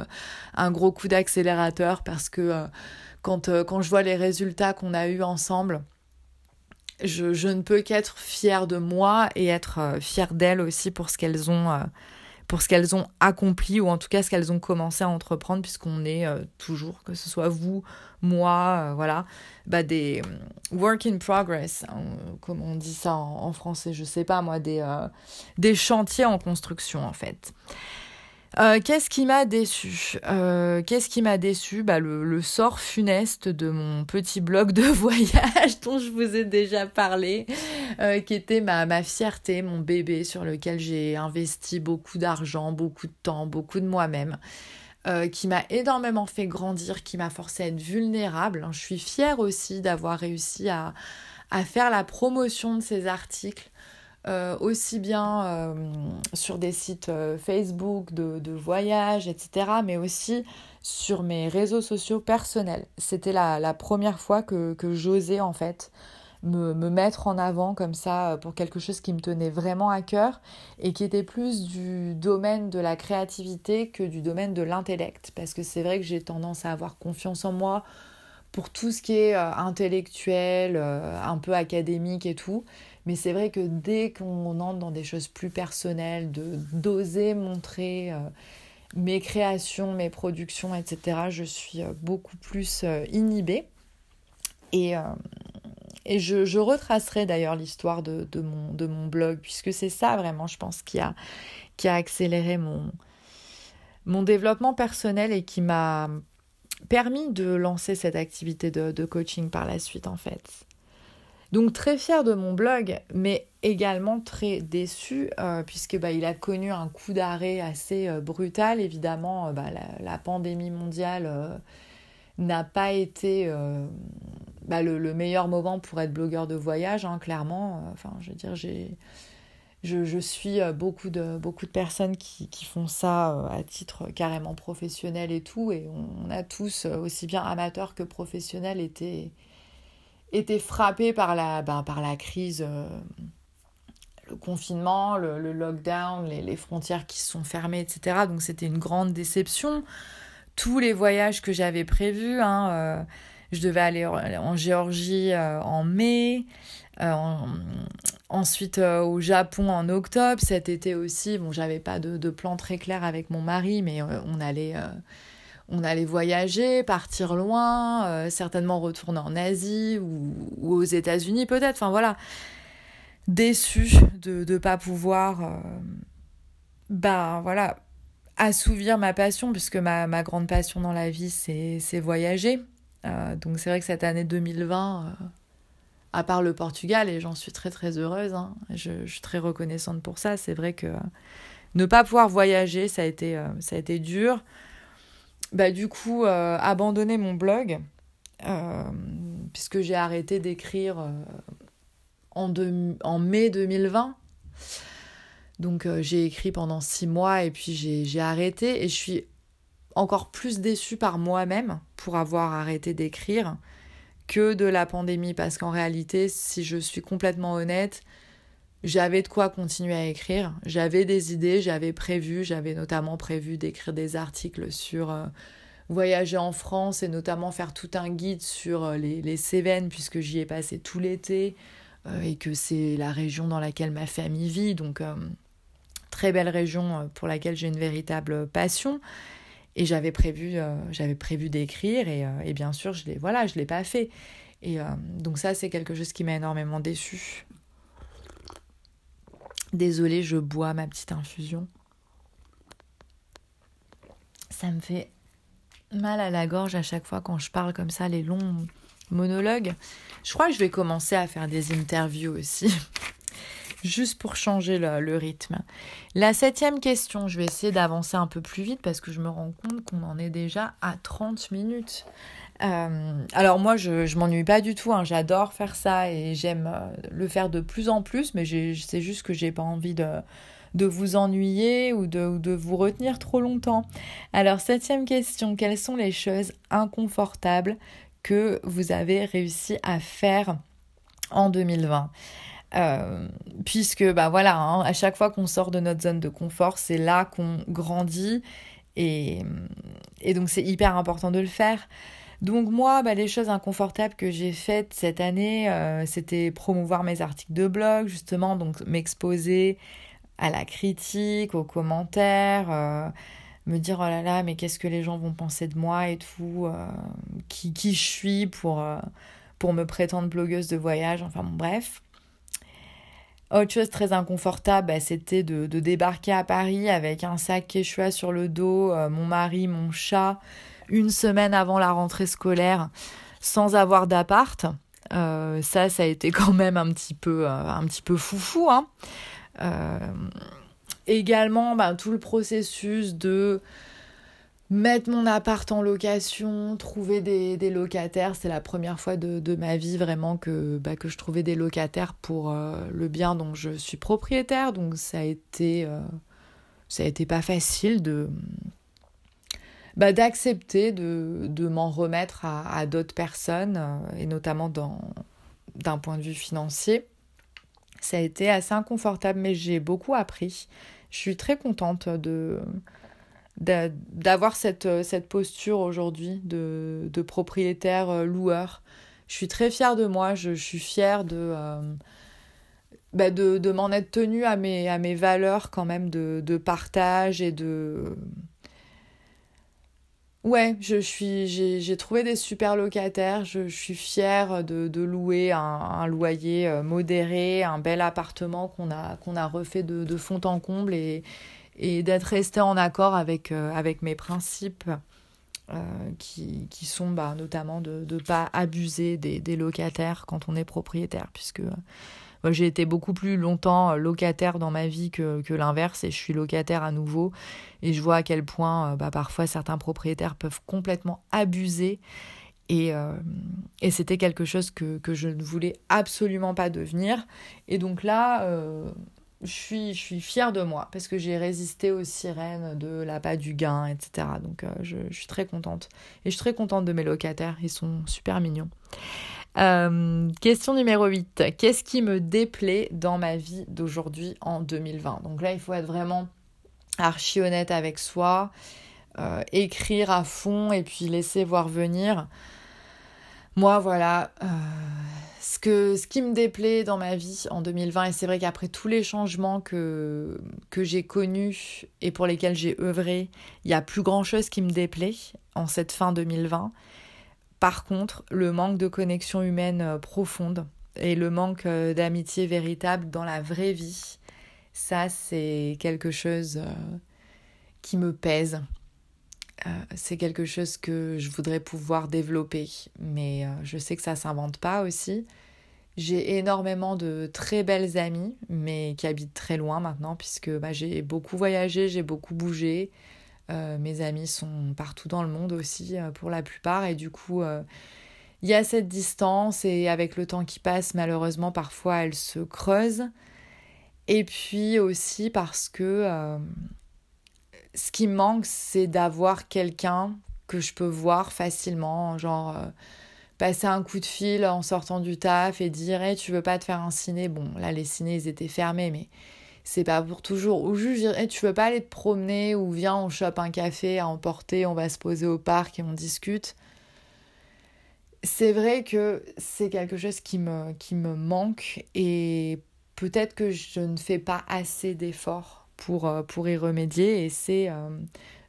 un gros coup d'accélérateur parce que quand, quand je vois les résultats qu'on a eus ensemble, je, ne peux qu'être fière de moi et être euh, fière d'elles aussi pour ce qu'elles ont euh, pour ce qu'elles ont accompli ou en tout cas ce qu'elles ont commencé à entreprendre puisqu'on est euh, toujours que ce soit vous moi voilà bah des work in progress hein, comme on dit ça en, en, français je sais pas moi des des chantiers en construction en fait euh, qu'est-ce qui m'a déçu? Euh, Qu'est-ce qui m'a déçu? Bah, le, sort funeste de mon petit blog de voyage dont je vous ai déjà parlé, euh, qui était ma, fierté, mon bébé sur lequel j'ai investi beaucoup d'argent, beaucoup de temps, beaucoup de moi-même. qui m'a énormément fait grandir, qui m'a forcé à être vulnérable. Je suis fière aussi d'avoir réussi à faire la promotion de ces articles euh, aussi bien euh, sur des sites euh, Facebook de, de voyage, etc., mais aussi sur mes réseaux sociaux personnels. C'était la, la, première fois que, que j'osais en fait me, me, mettre en avant comme ça pour quelque chose qui me tenait vraiment à cœur et qui était plus du domaine de la créativité que du domaine de l'intellect. Parce que c'est vrai que j'ai tendance à avoir confiance en moi pour tout ce qui est intellectuel, un peu académique et tout. Mais c'est vrai que dès qu'on entre dans des choses plus personnelles, de d'oser montrer euh, mes créations, mes productions, etc., je suis euh, beaucoup plus euh, inhibée. Et, et je, retracerai d'ailleurs l'histoire de, mon, de mon blog, puisque c'est ça vraiment, je pense, qui a, qui a accéléré mon, mon développement personnel et qui m'a permis de lancer cette activité de coaching par la suite, en fait. Donc très fière de mon blog, mais également très déçue euh, puisque bah, il a connu un coup d'arrêt assez euh, brutal. Évidemment, euh, bah, la, pandémie mondiale n'a pas été bah, le, meilleur moment pour être blogueur de voyage, hein, clairement. Enfin, je veux dire, j'ai je, suis beaucoup de, beaucoup de personnes qui, font ça à titre carrément professionnel et tout, et on, a tous, aussi bien amateurs que professionnels, été, été frappés par la, ben, par la crise, le confinement, le, lockdown, les, frontières qui se sont fermées, etc. Donc c'était une grande déception. Tous les voyages que j'avais prévus, hein, je devais aller en Géorgie en mai. Ensuite, euh, au Japon en octobre, cet été aussi, bon, j'avais pas de, plan très clair avec mon mari, mais euh, on allait. Euh, on allait voyager, partir loin, certainement retourner en Asie ou, aux États-Unis peut-être. Enfin voilà, déçu de ne pas pouvoir, bah voilà, assouvir ma passion, puisque ma, ma grande passion dans la vie, c'est voyager. donc c'est vrai que cette année 2020 à part le Portugal, et j'en suis très très heureuse, hein. je, suis très reconnaissante pour ça. C'est vrai que ne pas pouvoir voyager, ça a été, euh, ça a été dur. Bah, du coup, euh, abandonner mon blog, euh, puisque j'ai arrêté d'écrire en, en mai 2020. Donc j'ai écrit pendant six mois et puis j'ai arrêté et je suis encore plus déçue par moi-même pour avoir arrêté d'écrire que de la pandémie parce qu'en réalité, si je suis complètement honnête, j'avais de quoi continuer à écrire, j'avais des idées, j'avais prévu, j'avais notamment prévu d'écrire des articles sur euh, voyager en France et notamment faire tout un guide sur euh, les, les, Cévennes puisque j'y ai passé tout l'été euh, et que c'est la région dans laquelle ma famille vit, donc très belle région pour laquelle j'ai une véritable passion. Et j'avais prévu, j'avais prévu d'écrire et, et, bien sûr, je l'ai, voilà, je l'ai pas fait. Et donc ça, c'est quelque chose qui m'a énormément déçue. Désolée, je bois ma petite infusion. Ça me fait mal à la gorge à chaque fois quand je parle comme ça, les longs monologues. Je crois que je vais commencer à faire des interviews aussi juste pour changer le, rythme. La septième question, je vais essayer d'avancer un peu plus vite parce que je me rends compte qu'on en est déjà à 30 minutes. Euh, alors moi, je, m'ennuie pas du tout, hein. j'adore faire ça et j'aime euh, le faire de plus en plus, mais c'est juste que j'ai pas envie de, vous ennuyer ou de, ou de vous retenir trop longtemps. Alors, septième question, quelles sont les choses inconfortables que vous avez réussi à faire en 2020 euh, puisque bah voilà, hein, à chaque fois qu'on sort de notre zone de confort, c'est là qu'on grandit et donc c'est hyper important de le faire. Donc moi, bah, les choses inconfortables que j'ai faites cette année, euh, c'était promouvoir mes articles de blog, justement, donc m'exposer à la critique, aux commentaires, euh, me dire oh là là, mais qu'est-ce que les gens vont penser de moi et tout, qui, qui je suis pour, pour me prétendre blogueuse de voyage, enfin bref. Autre chose très inconfortable, bah, c'était de, débarquer à Paris avec un sac Quechua sur le dos, euh, mon mari, mon chat, une semaine avant la rentrée scolaire, sans avoir d'appart. Euh, ça, ça a été quand même un petit peu, euh, un petit peu foufou. Hein. également, bah, tout le processus de mettre mon appart en location, trouver des, locataires. C'est la première fois de, de, ma vie vraiment que, bah, que je trouvais des locataires pour euh, le bien dont je suis propriétaire. Donc ça a été, euh, ça a été pas facile de bah, d'accepter de, de m'en remettre à, à d'autres personnes euh, et notamment d'un point de vue financier. Ça a été assez inconfortable mais j'ai beaucoup appris. Je suis très contente de d'avoir cette, euh, cette posture aujourd'hui de, de, propriétaire euh, loueur. Je suis très fière de moi, je, suis fière de, bah de, de m'en être tenue à mes, à mes valeurs quand même de, de partage et de... Ouais, je suis, j'ai trouvé des super locataires, je, suis fière de, louer un, loyer modéré, un bel appartement qu'on a, qu'on a refait de, fond en comble et, et d'être resté en accord avec, euh, avec mes principes qui, qui, sont bah, notamment de ne pas abuser des, des, locataires quand on est propriétaire, puisque j'ai été beaucoup plus longtemps locataire dans ma vie que, l'inverse et je suis locataire à nouveau et je vois à quel point bah, parfois certains propriétaires peuvent complètement abuser et, euh, et c'était quelque chose que, je ne voulais absolument pas devenir. Et donc là, euh, je, suis, je suis fière de moi parce que j'ai résisté aux sirènes de la du gain, etc. Donc euh, je, je, suis très contente. Et je suis très contente de mes locataires, ils sont super mignons. Question numéro 8. Qu'est-ce qui me déplaît dans ma vie d'aujourd'hui en 2020 Donc là, il faut être vraiment archi honnête avec soi. écrire à fond et puis laisser voir venir. Moi, voilà, euh, ce qui me déplaît dans ma vie en 2020, et c'est vrai qu'après tous les changements que, que j'ai connus et pour lesquels j'ai œuvré, il n'y a plus grand-chose qui me déplaît en cette fin 2020. Par contre, le manque de connexion humaine euh, profonde et le manque euh, d'amitié véritable dans la vraie vie, ça, c'est quelque chose qui me pèse euh, c'est quelque chose que je voudrais pouvoir développer, mais euh, je sais que ça s'invente pas aussi. J'ai énormément de très belles amies, mais qui habitent très loin maintenant, puisque bah, j'ai beaucoup voyagé, j'ai beaucoup bougé. Euh, mes amis sont partout dans le monde aussi, pour la plupart, et du coup, il y a cette distance, et avec le temps qui passe, malheureusement, parfois, elle se creuse. Et puis aussi parce que ce qui me manque, c'est d'avoir quelqu'un que je peux voir facilement, genre euh, passer un coup de fil en sortant du taf et dire hey, tu veux pas te faire un ciné? Bon, là les cinés ils étaient fermés, mais c'est pas pour toujours. Ou juste dire hey, tu veux pas aller te promener ou viens on chope un café à emporter, on va se poser au parc et on discute. C'est vrai que c'est quelque chose qui me, qui me manque et peut-être que je ne fais pas assez d'efforts pour, euh, pour y remédier. Et c'est, euh,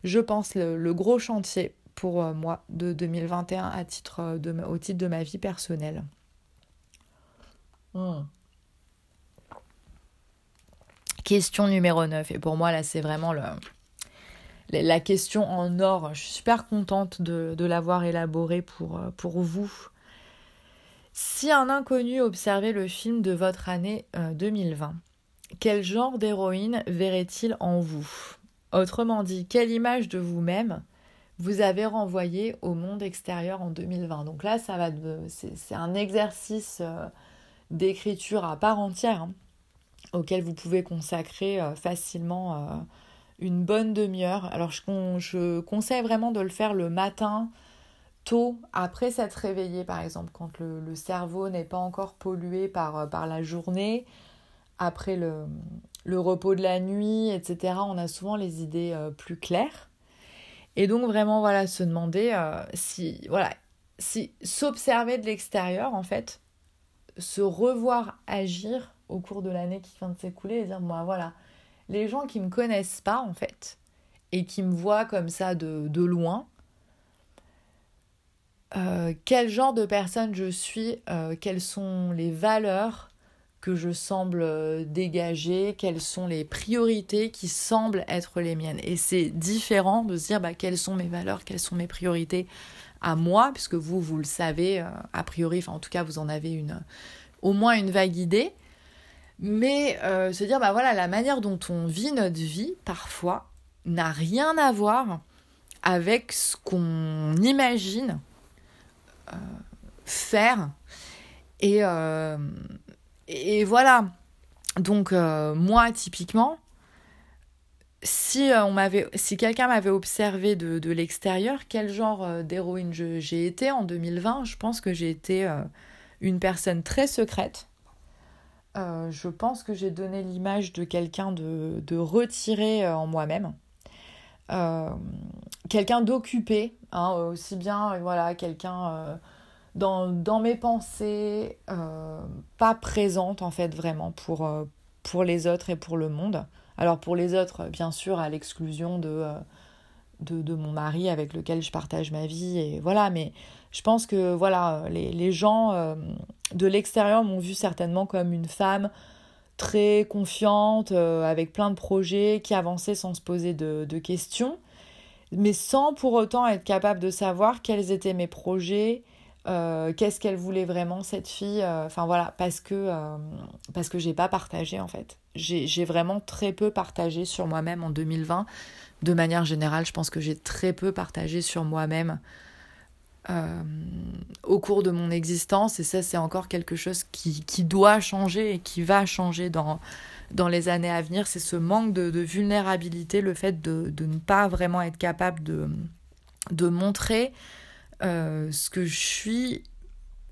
je pense, le, gros chantier pour euh, moi de 2021 à titre de, au titre de ma vie personnelle. Hmm. Question numéro 9. Et pour moi, là, c'est vraiment le, la question en or. Je suis super contente de, l'avoir élaborée pour, pour vous. Si un inconnu observait le film de votre année 2020, quel genre d'héroïne verrait-il en vous? Autrement dit, quelle image de vous-même vous avez renvoyée au monde extérieur en 2020 Donc là, ça va c'est un exercice euh, d'écriture à part entière hein, auquel vous pouvez consacrer euh, facilement euh, une bonne demi-heure. Alors je, conseille vraiment de le faire le matin, tôt, après s'être réveillé par exemple, quand le, cerveau n'est pas encore pollué par, par la journée après le, le, repos de la nuit, etc., on a souvent les idées euh, plus claires. Et donc vraiment, voilà, se demander euh, si, voilà, si s'observer de l'extérieur, en fait, se revoir agir au cours de l'année qui vient de s'écouler et dire, moi, voilà, les gens qui me connaissent pas, en fait, et qui me voient comme ça de, de loin, euh, quel genre de personne je suis, quelles sont les valeurs que je semble euh, dégager, quelles sont les priorités qui semblent être les miennes? Et c'est différent de se dire bah, quelles sont mes valeurs, quelles sont mes priorités à moi, puisque vous, vous le savez, euh, a priori, enfin en tout cas, vous en avez une, au moins une vague idée. Mais euh, se dire, bah voilà, la manière dont on vit notre vie, parfois, n'a rien à voir avec ce qu'on imagine faire. Et, et voilà. Donc euh, moi typiquement, si euh, quelqu'un m'avait observé de, de l'extérieur, quel genre euh, d'héroïne j'ai été en 2020 Je pense que j'ai été une personne très secrète. Je pense que j'ai donné l'image de quelqu'un de, de, retiré en moi-même. quelqu'un d'occupé, hein, aussi bien voilà, quelqu'un dans, dans mes pensées, euh, pas présente en fait vraiment pour, euh, pour les autres et pour le monde. Alors pour les autres, bien sûr, à l'exclusion de, euh, de, de, mon mari avec lequel je partage ma vie, et voilà, mais je pense que voilà, les, les gens de l'extérieur m'ont vu certainement comme une femme très confiante, avec plein de projets, qui avançait sans se poser de, questions. mais sans pour autant être capable de savoir quels étaient mes projets, euh, qu'est-ce qu'elle voulait vraiment cette fille euh, enfin voilà parce que euh, parce que j'ai pas partagé en fait j'ai vraiment très peu partagé sur moi-même en 2020 de manière générale je pense que j'ai très peu partagé sur moi-même au cours de mon existence et ça c'est encore quelque chose qui, qui, doit changer et qui va changer dans, dans les années à venir c'est ce manque de, vulnérabilité le fait de, de, ne pas vraiment être capable de, de montrer euh, ce que je suis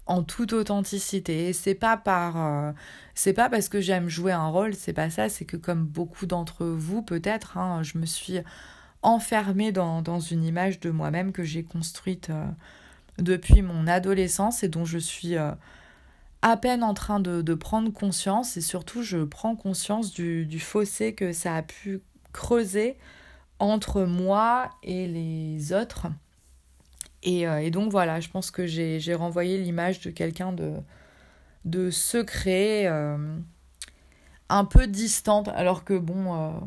en toute authenticité. C'est pas par, euh, c'est pas parce que j'aime jouer un rôle, c'est pas ça. C'est que comme beaucoup d'entre vous peut-être, hein, je me suis enfermée dans, dans une image de moi-même que j'ai construite euh, depuis mon adolescence et dont je suis à peine en train de, prendre conscience. Et surtout je prends conscience du, fossé que ça a pu creuser entre moi et les autres. Euh, et, donc voilà, je pense que j'ai renvoyé l'image de quelqu'un de, de secret, euh, un peu distante, alors que bon...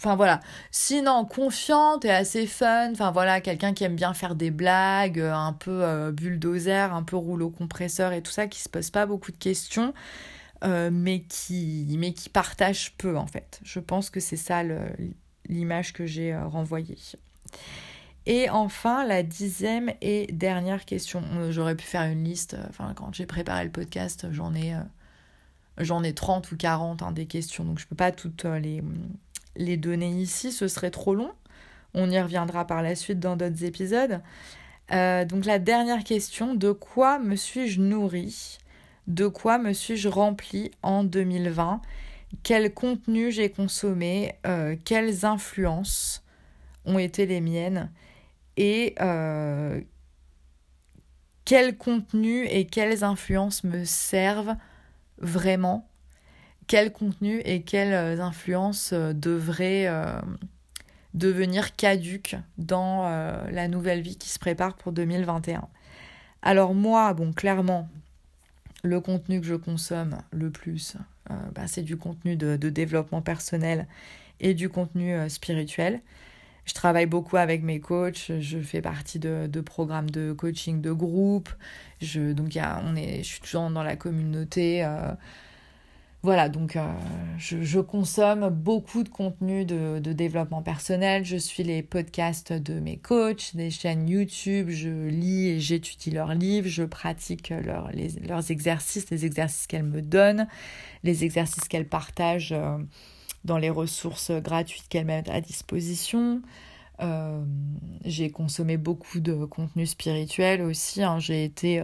Euh, enfin voilà, sinon confiante et assez fun, enfin voilà, quelqu'un qui aime bien faire des blagues, un peu bulldozer, un peu rouleau compresseur et tout ça, qui se pose pas beaucoup de questions, mais, qui, mais qui partage peu en fait. Je pense que c'est ça l'image que j'ai renvoyée. Et enfin, la dixième et dernière question. Euh, j'aurais pu faire une liste, euh, enfin, quand j'ai préparé le podcast, j'en ai, euh, j'en ai 30 ou 40 hein, des questions, donc je ne peux pas toutes les, les donner ici, ce serait trop long. On y reviendra par la suite dans d'autres épisodes. donc la dernière question, de quoi me suis-je nourri? De quoi me suis-je rempli en 2020 Quel contenu j'ai consommé? Quelles influences ont été les miennes? Et euh, quel contenu et quelles influences me servent vraiment, quel contenu et quelles influences euh, devraient euh, devenir caduques dans la nouvelle vie qui se prépare pour 2021. Alors moi, bon, clairement, le contenu que je consomme le plus, bah, c'est du contenu de, développement personnel et du contenu spirituel. Je travaille beaucoup avec mes coachs, je fais partie de, de programmes de coaching de groupe. Je, donc, y a, on est, je suis toujours dans la communauté. Voilà, donc euh, je, consomme beaucoup de contenu de, développement personnel. Je suis les podcasts de mes coachs, des chaînes YouTube. Je lis et j'étudie leurs livres. Je pratique leurs exercices, les exercices qu'elles me donnent, les exercices qu'elles partagent. Euh, dans les ressources gratuites qu'elle met à disposition. Euh, j'ai consommé beaucoup de contenu spirituel aussi. Hein. J'ai été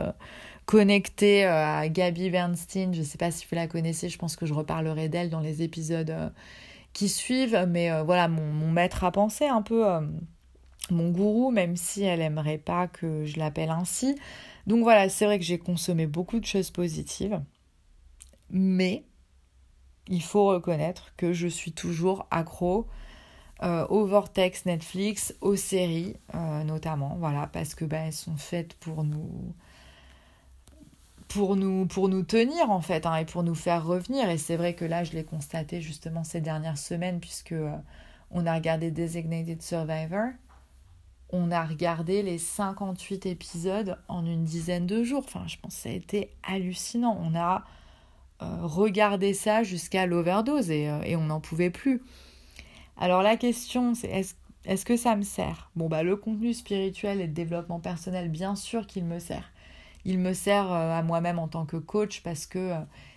connectée euh, à Gabi Bernstein. Je ne sais pas si vous la connaissez, je pense que je reparlerai d'elle dans les épisodes qui suivent. Mais voilà, mon, maître à penser un peu, mon gourou, même si elle aimerait pas que je l'appelle ainsi. Donc voilà, c'est vrai que j'ai consommé beaucoup de choses positives. Mais il faut reconnaître que je suis toujours accro euh, au vortex Netflix, aux séries euh, notamment, voilà, parce que ben, elles sont faites pour nous pour nous, pour nous tenir en fait hein, et pour nous faire revenir. Et c'est vrai que là, je l'ai constaté justement ces dernières semaines puisque euh, on a regardé Designated Survivor. On a regardé les 58 épisodes en une dizaine de jours. Enfin, je pense que ça a été hallucinant. On a euh, regarder ça jusqu'à l'overdose et, euh, et, on n'en pouvait plus. Alors la question c'est est-ce est que ça me sert? Bon bah le contenu spirituel et de développement personnel bien sûr qu'il me sert. Il me sert euh, à moi-même en tant que coach parce que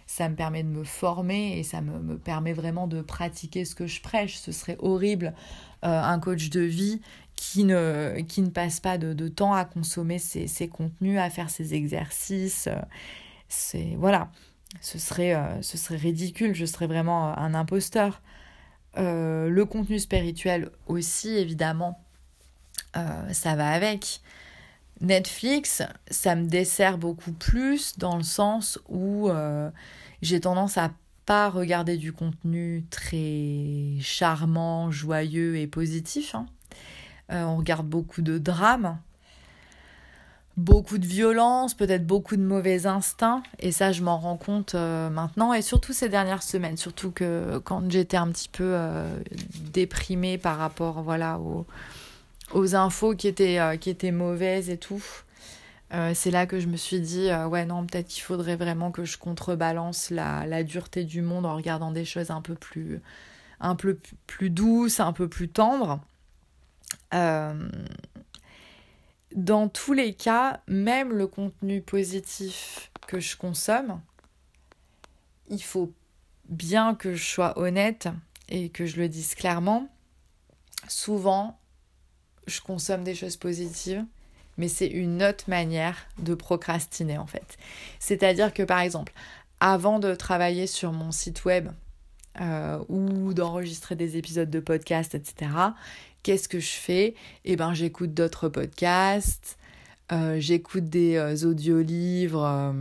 ça me permet de me former et ça me, me, permet vraiment de pratiquer ce que je prêche. Ce serait horrible un coach de vie qui ne, qui ne passe pas de, de temps à consommer ses, ses, contenus, à faire ses exercices. c'est voilà ce serait, euh, ce serait ridicule, je serais vraiment euh, un imposteur. Euh, le contenu spirituel aussi, évidemment, ça va avec. Netflix, ça me dessert beaucoup plus dans le sens où j'ai tendance à pas regarder du contenu très charmant, joyeux et positif. Hein. on regarde beaucoup de drames, beaucoup de violence, peut-être beaucoup de mauvais instincts. Et ça, je m'en rends compte euh, maintenant. Et surtout ces dernières semaines. Surtout que quand j'étais un petit peu euh, déprimée par rapport voilà, aux, aux infos qui étaient, euh, qui étaient mauvaises et tout. c'est là que je me suis dit, ouais, non, peut-être qu'il faudrait vraiment que je contrebalance la, la, dureté du monde en regardant des choses un peu plus, un peu plus douces, un peu plus tendres. Euh, dans tous les cas, même le contenu positif que je consomme, il faut bien que je sois honnête et que je le dise clairement. Souvent, je consomme des choses positives, mais c'est une autre manière de procrastiner en fait. C'est-à-dire que par exemple, avant de travailler sur mon site web euh, ou d'enregistrer des épisodes de podcast, etc., qu'est-ce que je fais? Eh ben, j'écoute d'autres podcasts, euh, j'écoute des euh, audiolivres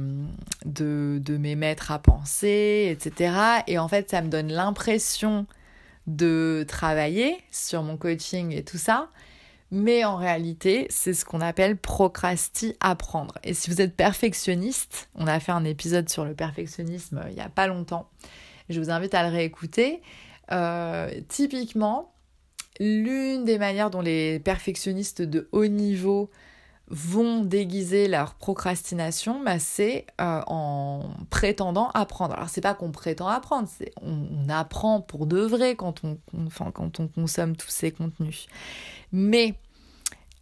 de, de mes maîtres à penser, etc. Et en fait, ça me donne l'impression de travailler sur mon coaching et tout ça. Mais en réalité, c'est ce qu'on appelle procrasti apprendre. Et si vous êtes perfectionniste, on a fait un épisode sur le perfectionnisme il n'y a pas longtemps. Je vous invite à le réécouter. typiquement, L'une des manières dont les perfectionnistes de haut niveau vont déguiser leur procrastination, bah, c'est euh, en prétendant apprendre. Alors c'est pas qu'on prétend apprendre, c'est on, apprend pour de vrai quand on, consomme tous ces contenus. Mais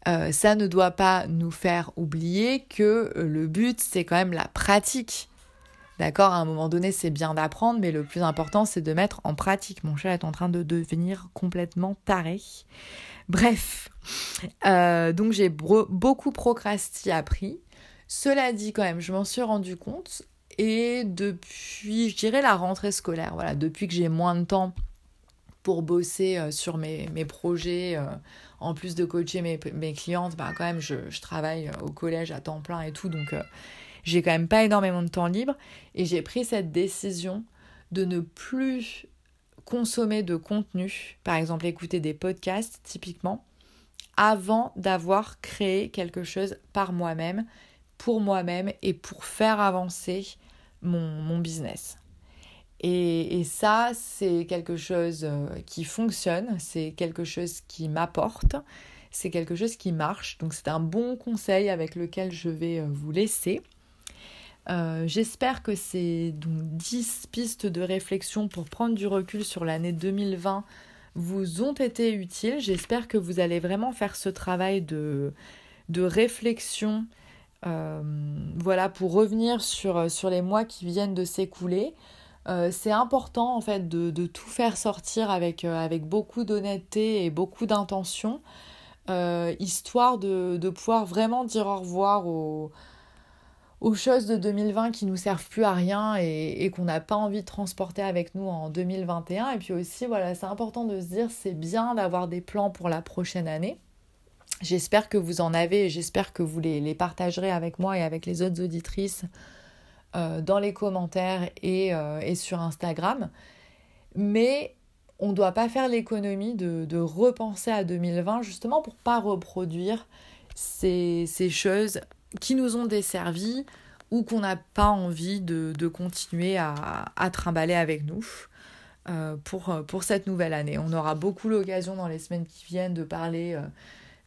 euh, ça ne doit pas nous faire oublier que euh, le but c'est quand même la pratique. D'accord À un moment donné, c'est bien d'apprendre, mais le plus important, c'est de mettre en pratique. Mon chat est en train de devenir complètement taré. Bref, euh, donc j'ai beaucoup procrasti appris. Cela dit, quand même, je m'en suis rendu compte. Et depuis, je dirais, la rentrée scolaire, voilà, depuis que j'ai moins de temps pour bosser euh, sur mes, projets, euh, en plus de coacher mes, clientes, bah quand même, je, travaille au collège à temps plein et tout, donc j'ai quand même pas énormément de temps libre et j'ai pris cette décision de ne plus consommer de contenu, par exemple écouter des podcasts typiquement, avant d'avoir créé quelque chose par moi-même, pour moi-même et pour faire avancer mon, business. Et, ça, c'est quelque chose euh, qui fonctionne, c'est quelque chose qui m'apporte, c'est quelque chose qui marche. Donc c'est un bon conseil avec lequel je vais euh, vous laisser. Euh, j'espère que ces donc, 10 pistes de réflexion pour prendre du recul sur l'année 2020 vous ont été utiles. J'espère que vous allez vraiment faire ce travail de, de réflexion euh, voilà, pour revenir sur, les mois qui viennent de s'écouler. Euh, c'est important en fait de, de, tout faire sortir avec, avec beaucoup d'honnêteté et beaucoup d'intention, histoire de, de, pouvoir vraiment dire au revoir aux aux choses de 2020 qui nous servent plus à rien et, qu'on n'a pas envie de transporter avec nous en 2021. Et puis aussi, voilà, c'est important de se dire, c'est bien d'avoir des plans pour la prochaine année. J'espère que vous en avez et j'espère que vous les, partagerez avec moi et avec les autres auditrices euh, dans les commentaires et, euh, et, sur Instagram. Mais on ne doit pas faire l'économie de, repenser à 2020 justement pour pas reproduire ces choses qui nous ont desservi ou qu'on n'a pas envie de, continuer à, à, trimballer avec nous euh, pour, cette nouvelle année. On aura beaucoup l'occasion dans les semaines qui viennent de parler euh,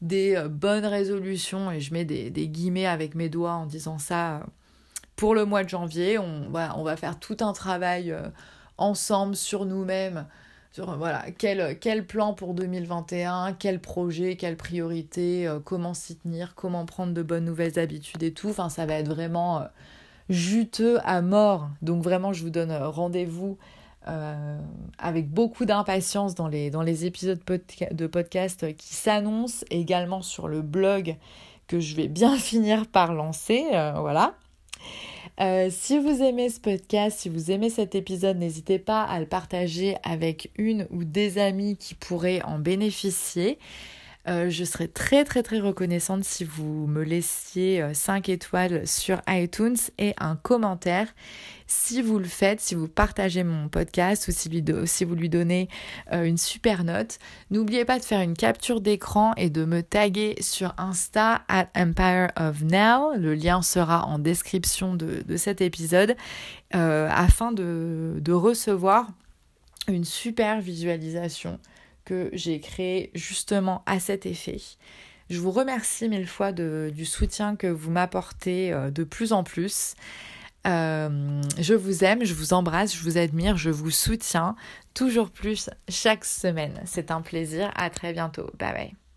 des euh, bonnes résolutions, et je mets des, guillemets avec mes doigts en disant ça pour le mois de janvier. On va faire tout un travail ensemble sur nous-mêmes sur voilà, quel, quel plan pour 2021, quel projet, quelle priorité, euh, comment s'y tenir, comment prendre de bonnes nouvelles habitudes et tout. Enfin, ça va être vraiment euh, juteux à mort. Donc vraiment, je vous donne euh, rendez-vous avec beaucoup d'impatience dans les, dans les épisodes de podcast qui s'annoncent, également sur le blog que je vais bien finir par lancer. voilà. Euh, si vous aimez ce podcast, si vous aimez cet épisode, n'hésitez pas à le partager avec une ou des amis qui pourraient en bénéficier. Euh, je serais très très très reconnaissante si vous me laissiez 5 étoiles sur iTunes et un commentaire. Si vous le faites, si vous partagez mon podcast ou si, vous lui donnez une super note, n'oubliez pas de faire une capture d'écran et de me taguer sur Insta at Empire of Now. Le lien sera en description de, cet épisode afin de, de recevoir une super visualisation j'ai créée justement à cet effet. Je vous remercie mille fois du soutien que vous m'apportez euh, de plus en plus. Euh, je vous aime, je vous embrasse, je vous admire, je vous soutiens toujours plus chaque semaine. C'est un plaisir. À très bientôt. Bye bye.